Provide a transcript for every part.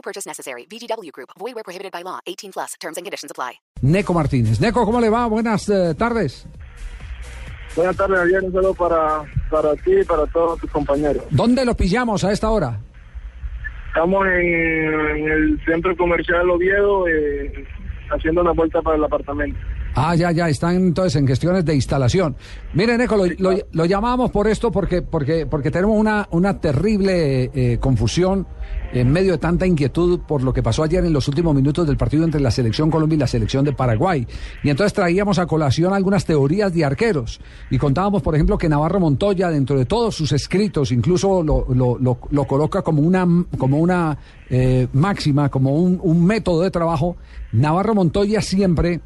No purchase necessary. VGW Group. Void where prohibited by law. 18 plus. Terms and conditions apply. Neco Martínez. Neco, ¿cómo le va? Buenas eh, tardes. Buenas tardes, Javier. Un saludo para, para ti y para todos tus compañeros. ¿Dónde lo pillamos a esta hora? Estamos en, en el centro comercial Oviedo eh, haciendo una vuelta para el apartamento. Ah, ya, ya, están entonces en cuestiones de instalación. Miren, Eco, lo, lo, lo llamamos por esto porque, porque, porque tenemos una, una terrible eh, confusión en medio de tanta inquietud por lo que pasó ayer en los últimos minutos del partido entre la selección Colombia y la selección de Paraguay. Y entonces traíamos a colación algunas teorías de arqueros. Y contábamos, por ejemplo, que Navarro Montoya, dentro de todos sus escritos, incluso lo, lo, lo, lo coloca como una, como una eh, máxima, como un, un método de trabajo. Navarro Montoya siempre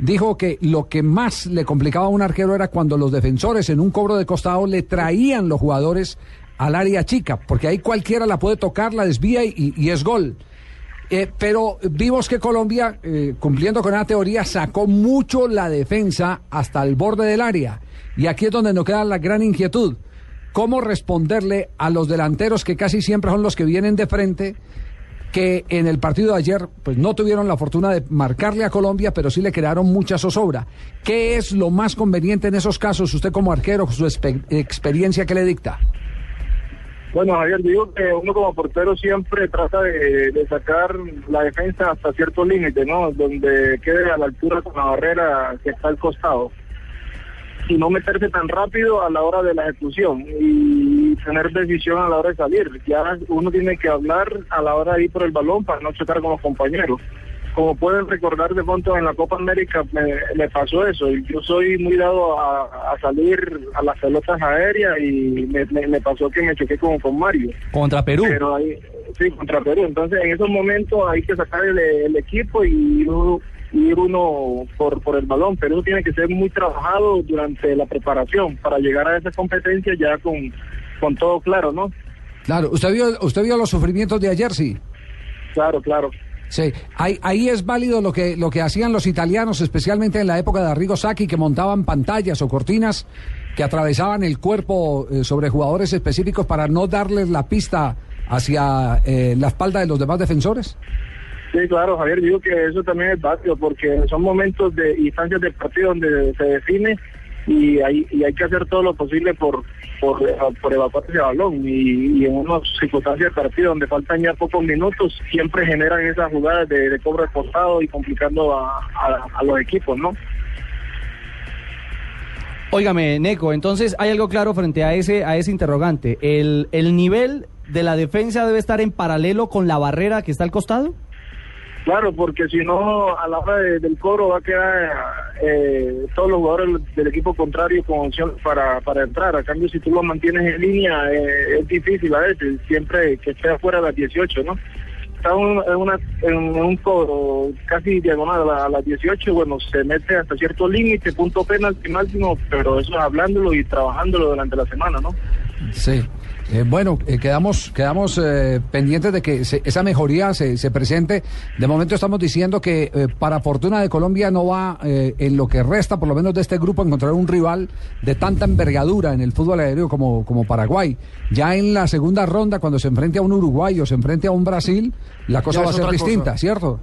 dijo que lo que más le complicaba a un arquero era cuando los defensores en un cobro de costado le traían los jugadores al área chica, porque ahí cualquiera la puede tocar, la desvía y, es gol. Eh, pero vimos que Colombia, eh, cumpliendo con una teoría, sacó mucho la defensa hasta el borde del área. Y aquí es donde nos queda la gran inquietud. ¿Cómo responderle a los delanteros que casi siempre son los que vienen de frente? Que en el partido de ayer pues no tuvieron la fortuna de marcarle a Colombia, pero sí le crearon mucha zozobra. ¿Qué es lo más conveniente en esos casos, usted como arquero, su experiencia que le dicta? Bueno, Javier, digo que uno como portero siempre trata de, de sacar la defensa hasta cierto límite, ¿no? Donde quede a la altura con la barrera que está al costado y no meterse tan rápido a la hora de la ejecución y tener decisión a la hora de salir. Ya uno tiene que hablar a la hora de ir por el balón para no chocar con los compañeros. Como pueden recordar de pronto en la Copa América me, me pasó eso. Yo soy muy dado a, a, salir a las pelotas aéreas y me, me, me pasó que me choqué con, con Mario. Contra Perú. Pero ahí, sí, contra Perú. Entonces en esos momentos hay que sacar el, el equipo y uno ir uno por, por el balón, pero tiene que ser muy trabajado durante la preparación para llegar a esa competencia ya con, con todo claro, ¿no? Claro, ¿usted vio, usted vio los sufrimientos de ayer, sí? Claro, claro. Sí, ahí, ahí es válido lo que, lo que hacían los italianos, especialmente en la época de Arrigo Sacchi, que montaban pantallas o cortinas que atravesaban el cuerpo eh, sobre jugadores específicos para no darles la pista hacia eh, la espalda de los demás defensores. Sí, claro, Javier, digo que eso también es válido porque son momentos de instancias del partido donde se define y hay, y hay que hacer todo lo posible por por, por evacuar ese balón y, y en unas circunstancias del partido donde faltan ya pocos minutos siempre generan esas jugadas de, de cobro esforzado y complicando a, a, a los equipos, ¿no? Óigame, Neco, entonces hay algo claro frente a ese, a ese interrogante. ¿El, ¿El nivel de la defensa debe estar en paralelo con la barrera que está al costado? Claro, porque si no, a la hora de, del coro va a quedar eh, todos los jugadores del equipo contrario con para, para entrar. A cambio, si tú lo mantienes en línea, eh, es difícil a veces, siempre que esté afuera de las 18, ¿no? Está en, una, un coro casi diagonal a, la, a las 18, bueno, se mete hasta cierto límite, punto penalti máximo, pero eso hablándolo y trabajándolo durante la semana, ¿no? Sí. Eh, bueno, eh, quedamos, quedamos eh, pendientes de que se, esa mejoría se, se, presente. De momento estamos diciendo que eh, para fortuna de Colombia no va en lo que resta, por lo menos de este grupo, encontrar un rival de tanta envergadura en el fútbol aéreo como, como Paraguay. Ya en la segunda ronda, cuando se enfrente a un Uruguay o se enfrente a un Brasil, la cosa Ya va a ser distinta, cosa. ¿cierto?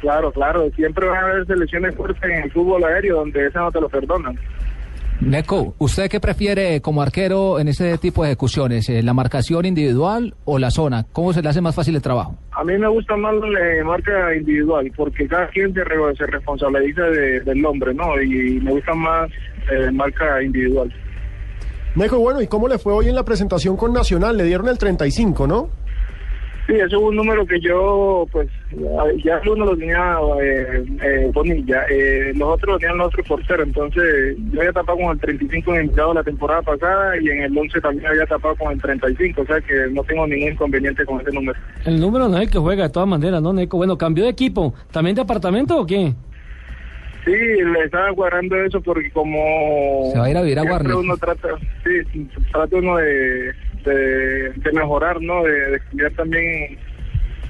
Claro, claro, siempre van a haber selecciones fuertes en el fútbol aéreo donde esa no te lo perdonan. Neco, ¿usted qué prefiere como arquero en este tipo de ejecuciones? eh, ¿La marcación individual o la zona? ¿Cómo se le hace más fácil el trabajo? A mí me gusta más la marca individual, porque cada quien se, re- se responsabiliza de- del hombre, ¿no? Y me gusta más eh, marca individual. Neco, bueno, ¿y cómo le fue hoy en la presentación con Nacional? Le dieron el 35, ¿no? Sí, eso es un número que yo, pues, ya uno lo tenía eh, eh, Bonilla, eh, los otros lo tenían los otros porteros, entonces yo había tapado con el 35 en el la temporada pasada y en el 11 también había tapado con el 35, o sea que no tengo ningún inconveniente con ese número. El número no es el que juega de todas maneras, ¿no, Neco? Bueno, ¿cambió de equipo? ¿También de apartamento o qué? Sí, le estaba guardando eso porque como... Se va a ir a vivir a uno trata, sí, trata uno de, de, de mejorar, ¿no? De, de estudiar también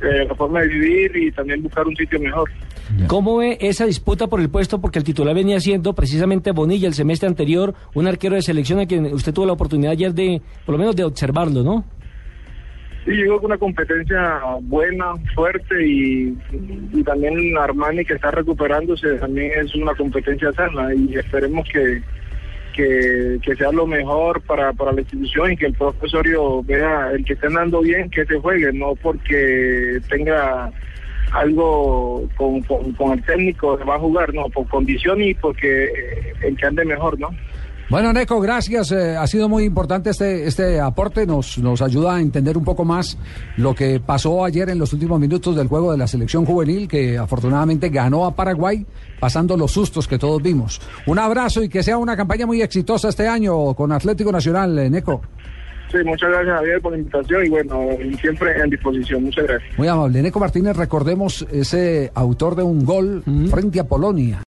eh, la forma de vivir y también buscar un sitio mejor. ¿Cómo ve esa disputa por el puesto? Porque el titular venía siendo precisamente Bonilla el semestre anterior, un arquero de selección a quien usted tuvo la oportunidad ayer de, por lo menos, de observarlo, ¿no? Sí, creo que una competencia buena, fuerte y, y también Armani que está recuperándose también es una competencia sana y esperemos que, que, que sea lo mejor para, para la institución y que el profesorio vea el que esté andando bien que se juegue, no porque tenga algo con, con, con el técnico va a jugar, no, por condición y porque eh, el que ande mejor, ¿no? Bueno, Neco, gracias. eh, ha sido muy importante este, este aporte. Nos, nos ayuda a entender un poco más lo que pasó ayer en los últimos minutos del juego de la selección juvenil, que afortunadamente ganó a Paraguay, pasando los sustos que todos vimos. Un abrazo y que sea una campaña muy exitosa este año con Atlético Nacional, eh, Neco. Sí, muchas gracias Javier por la invitación y bueno, siempre en disposición. Muchas gracias. Muy amable. Neco Martínez, recordemos ese autor de un gol frente a Polonia.